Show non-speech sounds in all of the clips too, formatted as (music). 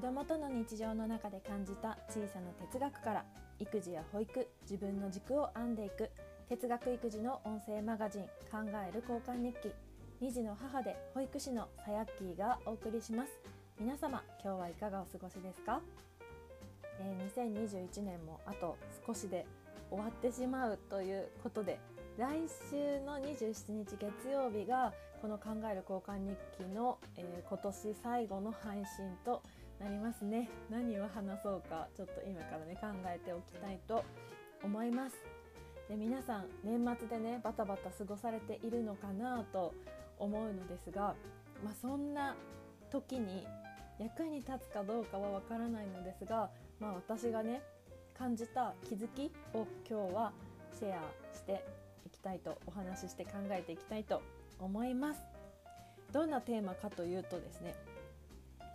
子供との日常の中で感じた小さな哲学から育児や保育自分の軸を編んでいく哲学育児の音声マガジン「考える交換日記」2児の母で保育士のさやっきーがお送りします。皆様今日はいかがお過ごしですか、えー、2021年もあと少しで終わってしまうということで来週の27日月曜日がこの「考える交換日記の」えー、今年最後の配信となりますね。何を話そうかちょっと今からね考えておきたいと思います。で皆さん年末でねバタバタ過ごされているのかなと思うのですが、まあ、そんな時に役に立つかどうかはわからないのですが、まあ、私がね感じた気づきを今日はシェアしていきたいとお話しして考えていきたいと思います。どんなテーマかというとですね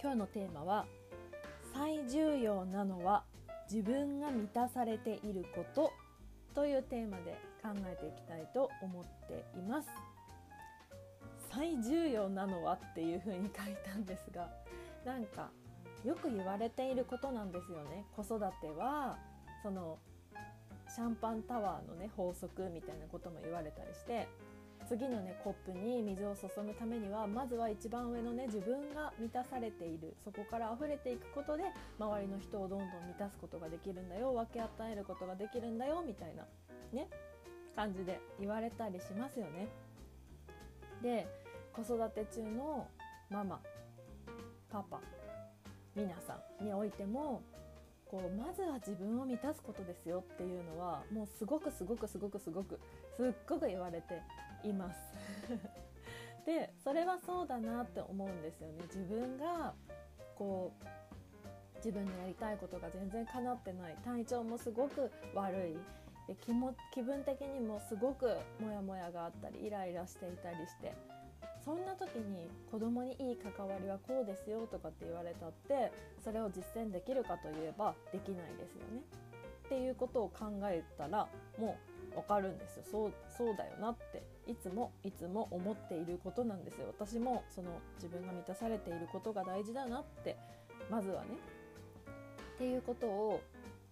今日のテーマは最重要なのは自分が満たされていることというテーマで考えていきたいと思っています。最重要なのはっていう風に書いたんですがなんかよく言われていることなんですよね。子育てはそのシャンパンタワーのね法則みたいなことも言われたりして次のねコップに水を注ぐためにはまずは一番上のね自分が満たされているそこから溢れていくことで周りの人をどんどん満たすことができるんだよ分け与えることができるんだよみたいなね感じで言われたりしますよね。で子育て中のママパパ皆さんにおいてもこうまずは自分を満たすことですよっていうのはもうすごくすごくすごくすごくすっごく言われています。(laughs) でそれはそうだなって思うんですよね。自分がこう自分のやりたいことが全然叶ってない。体調もすごく悪い。で気も気分的にもすごくモヤモヤがあったりイライラしていたりして。そんな時に子供にいい関わりはこうですよとかって言われたってそれを実践できるかといえばできないですよね。っていうことを考えたらもうわかるんですよ。そうそうだよなって。いつもいつも思っていることなんですよ。私もその自分が満たされていることが大事だなって。まずはね。っていうことを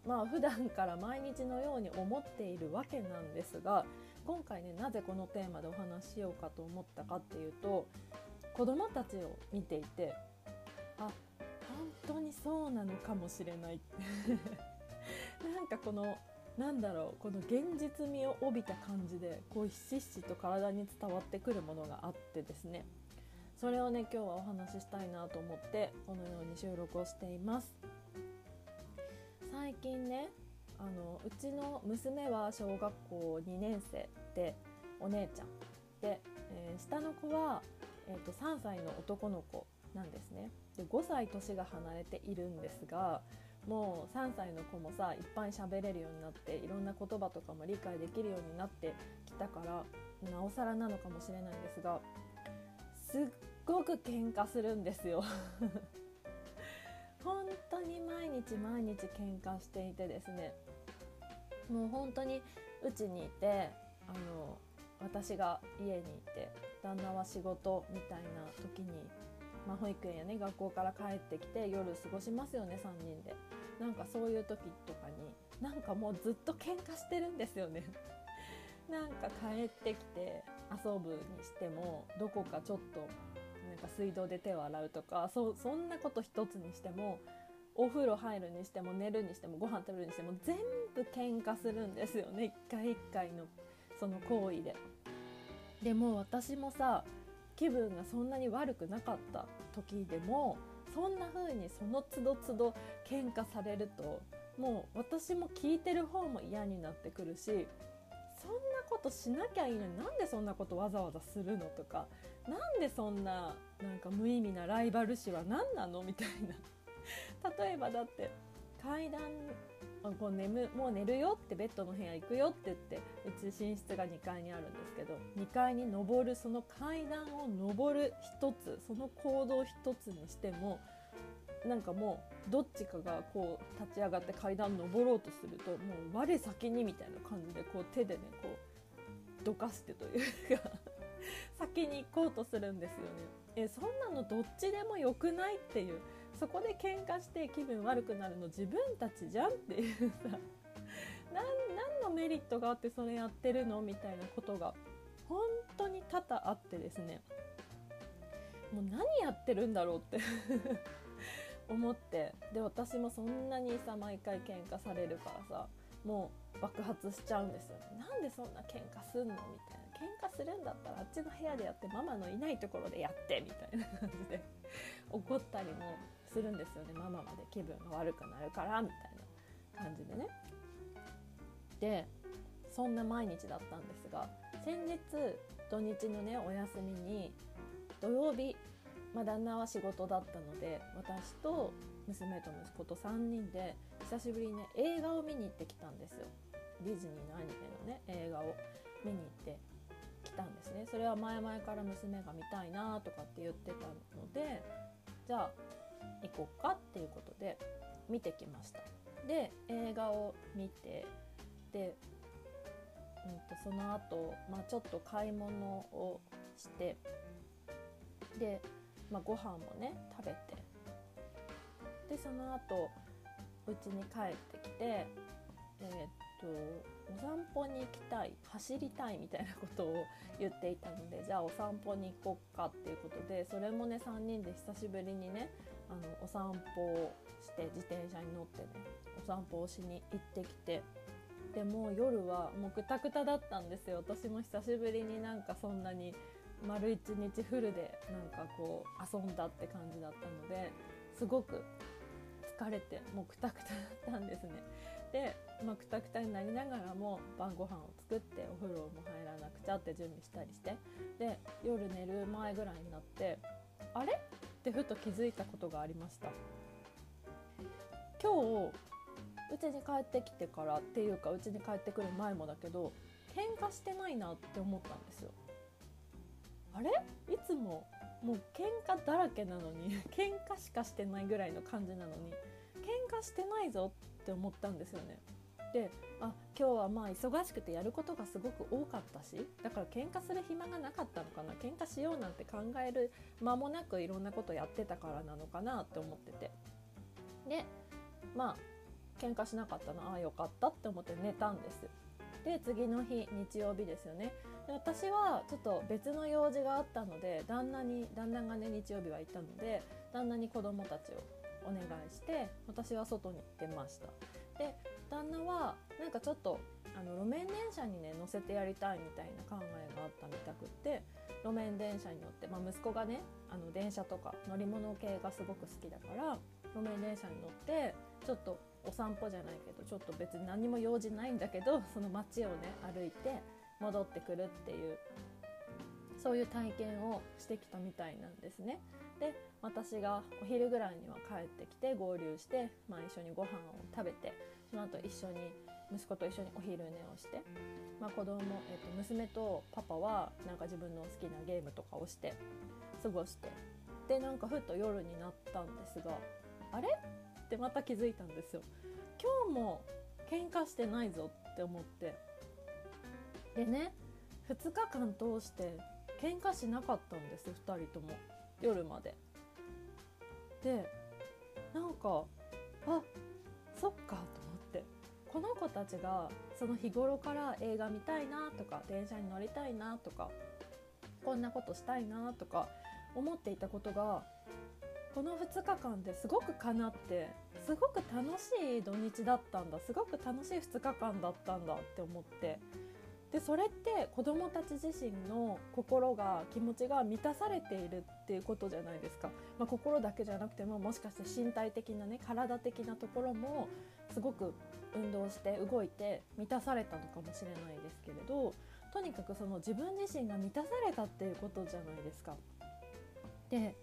まあ普段から毎日のように思っているわけなんですが今回ねなぜこのテーマでお話ししようかと思ったかっていうと子どもたちを見ていてあ本当にそうなのかもしれない (laughs) なんかこのなんだろうこの現実味を帯びた感じでこうひしひしと体に伝わってくるものがあってですね。それをね今日はお話ししたいなと思ってこのように収録をしています。最近ねあのうちの娘は小学校2年生でお姉ちゃん。で、えー、下の子は、えーと、3歳の男の子なんですね。で5歳年が離れているんですがもう3歳の子もさいっぱい喋れるようになっていろんな言葉とかも理解できるようになってきたからなおさらなのかもしれないんですがすっごく喧嘩するんですよ。(laughs) 本当に毎日毎日喧嘩していてですね。もう本当にうちにいてあの私が家にいて旦那は仕事みたいな時にまあ、保育園やね学校から帰ってきて夜過ごしますよね3人で。なんかそういう時とかになんかもうずっと喧嘩してるんですよね。(laughs) なんか帰ってきて遊ぶにしてもどこかちょっとなんか水道で手を洗うとかそそんなこと一つにしてもお風呂入るにしても寝るにしてもご飯食べるにしても全部喧嘩するんですよね。一回一回のその行為で。でも私もさ気分がそんなに悪くなかった時でもそんな風にその都度都度喧嘩されるともう私も聞いてる方も嫌になってくるしそんなことしなきゃいいのになんでそんなことわざわざするのとかなんでそんななんか無意味なライバル視は何なのみたいな。例えばだって階段こう眠もう寝るよってベッドの部屋行くよって言ってうち寝室が2階にあるんですけど2階に登るその階段を上る一つその行動一つにしてもなんかもうどっちかがこう立ち上がって階段登ろうとするともう我先にみたいな感じでこう手でねこうどかしてというか (laughs) 先に行こうとするんですよね。えそんなのどっちでもよくないっていうそこで喧嘩して気分悪くなるの自分たちじゃんっていうさ (laughs) 何のメリットがあってそれやってるのみたいなことが本当に多々あってですね。もう何やってるんだろうって (laughs) 思って。で私もそんなにさ毎回喧嘩されるからさもう爆発しちゃうんですよね。なんでそんな喧嘩すんのみたいな。喧嘩するんだったらあっちの部屋でやってママのいないところでやってみたいな感じで (laughs) 怒ったりもするんですよね。ママまで気分が悪くなるからみたいな感じでね。でそんな毎日だったんですが先日土日のねお休みに土曜日、まあ、旦那は仕事だったので私と娘と息子と3人で久しぶりにね映画を見に行ってきたんですよ。ディズニーのアニメのね映画を見に行ってきたんですね。それは前々から娘が見たいなとかって言ってたのでじゃあ行こうかっていうことで見てきました。で映画を見てで、うん、とその後、まあちょっと買い物をしてで、まあ、ご飯もね食べてでその後うちに帰ってきてえー、っとお散歩に行きたい走りたいみたいなことを言っていたのでじゃあお散歩に行こうかっていうことでそれもね3人で久しぶりにねあのお散歩をして自転車に乗ってねお散歩をしに行ってきてでも夜はもうくたくただったんですよ私も久しぶりになんかそんなに丸一日フルでなんかこう遊んだって感じだったのですごく疲れてもうくたくただったんですね。で、まあ、くたくたになりながらも晩ご飯を作ってお風呂も入らなくちゃって準備したりしてで夜寝る前ぐらいになってあれ？ってふと気づいたことがありました。今日うちに帰ってきてからっていうかうちに帰ってくる前もだけど喧嘩してないなって思ったんですよ。あれ？いつももう喧嘩だらけなのに (laughs) 喧嘩しかしてないぐらいの感じなのに喧嘩してないぞって思ったんですよね。であ今日はまあ忙しくてやることがすごく多かったしだから喧嘩する暇がなかったのかな喧嘩しようなんて考える間もなくいろんなことやってたからなのかなって思ってて。でまあ喧嘩しなかったなああよかったって思って寝たんです。で次の日日曜日ですよね。で私はちょっと別の用事があったので旦那に旦那がね日曜日は行ったので旦那に子供たちをお願いして私は外に出ました。旦那はなんかちょっとあの路面電車にね乗せてやりたいみたいな考えがあったみたくって路面電車に乗って、まあ、息子がねあの電車とか乗り物系がすごく好きだから路面電車に乗ってちょっとお散歩じゃないけどちょっと別に何も用事ないんだけど (laughs) その街をね歩いて戻ってくるっていうそういう体験をしてきたみたいなんですね。で私がお昼ぐらいには帰ってきて合流して、まあ、一緒にご飯を食べてその後一緒に息子と一緒にお昼寝をして、まあ、子供、えっと娘とパパはなんか自分の好きなゲームとかをして過ごしてでなんかふっと夜になったんですがあれ？ってまた気づいたんですよ。今日も喧嘩してないぞって思って。でね2日間通して喧嘩しなかったんです2人とも。夜まで。でなんかあそっかと。この子たちがその日頃から映画見たいなとか電車に乗りたいなとかこんなことしたいなとか思っていたことがこの2日間ですごく叶ってすごく楽しい土日だったんだすごく楽しい2日間だったんだって思ってでそれって子どもたち自身の心が気持ちが満たされているっていうことじゃないですか、まあ、心だけじゃなくてももしかして身体的なね体的なところもすごく運動して動いて満たされたのかもしれないですけれどとにかくその自分自身が満たされたっていうことじゃないですか。で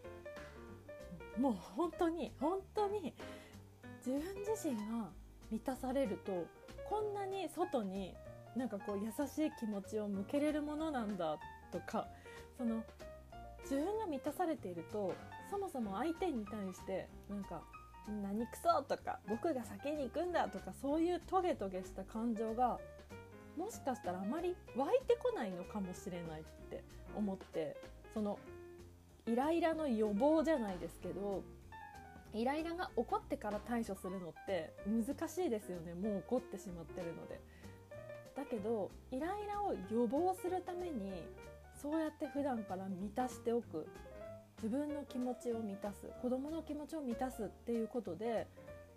もう本当に本当に自分自身が満たされるとこんなに外になんかこう優しい気持ちを向けれるものなんだとかその自分が満たされているとそもそも相手に対してなんか「何くそ!」とか「僕が先に行くんだ!」とかそういうトゲトゲした感情がもしかしたらあまり湧いてこないのかもしれないって思ってそのイライラの予防じゃないですけどイライラが起こってから対処するのって難しいですよねもう起こってしまってるので。だけどイライラを予防するためにそうやって普段から満たしておく。自分の気持ちを満たす。子供の気持ちを満たすっていうことで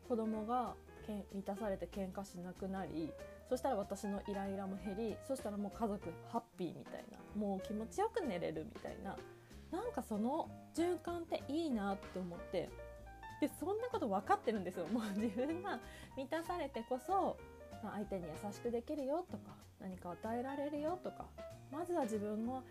子供がけん満たされて喧嘩しなくなりそしたら私のイライラも減りそしたらもう家族ハッピーみたいな。もう気持ちよく寝れるみたいな。なんかその循環っていいなって思って。でそんなこと分かってるんですよ。もう自分が満たされてこそ相手に優しくできるよとか何か与えられるよとかまずは自分の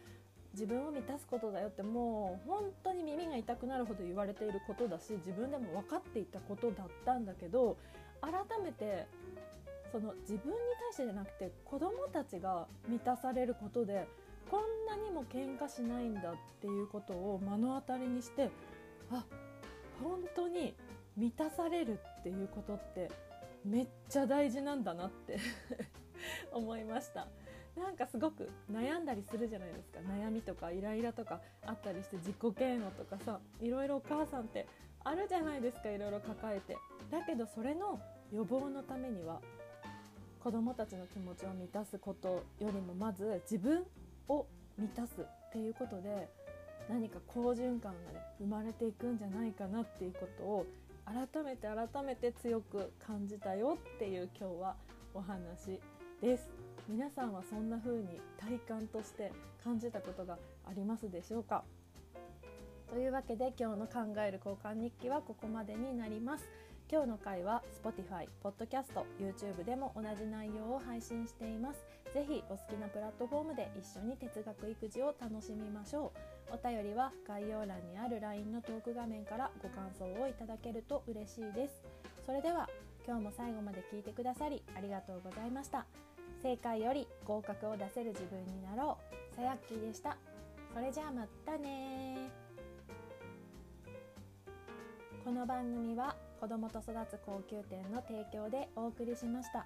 自分を満たすことだよってもう本当に耳が痛くなるほど言われていることだし自分でも分かっていたことだったんだけど改めてその自分に対してじゃなくて子供たちが満たされることでこんなにも喧嘩しないんだっていうことを目の当たりにしてあ本当に満たされるっていうことってめっちゃ大事なんだなって (laughs) 思いました。なんかすごく悩んだりするじゃないですか。悩みとかイライラとかあったりして自己嫌悪とかさいろいろお母さんってあるじゃないですか。いろいろ抱えて。だけどそれの予防のためには子どもたちの気持ちを満たすことよりもまず自分を満たすっていうことで何か好循環がね生まれていくんじゃないかなっていうことを改めて改めて強く感じたよっていう今日はお話です。皆さんはそんな風に体感として感じたことがありますでしょうか？というわけで今日の考える交換日記はここまでになります。今日の回は Spotify、Podcast、YouTube でも同じ内容を配信しています。ぜひお好きなプラットフォームで一緒に哲学育児を楽しみましょう。お便りは概要欄にある LINE のトーク画面からご感想をいただけると嬉しいです。それでは今日も最後まで聞いてくださりありがとうございました。正解より合格を出せる自分になろう。さやっきーでした。それじゃあまたねこの番組は子どもと育つ高級店の提供でお送りしました。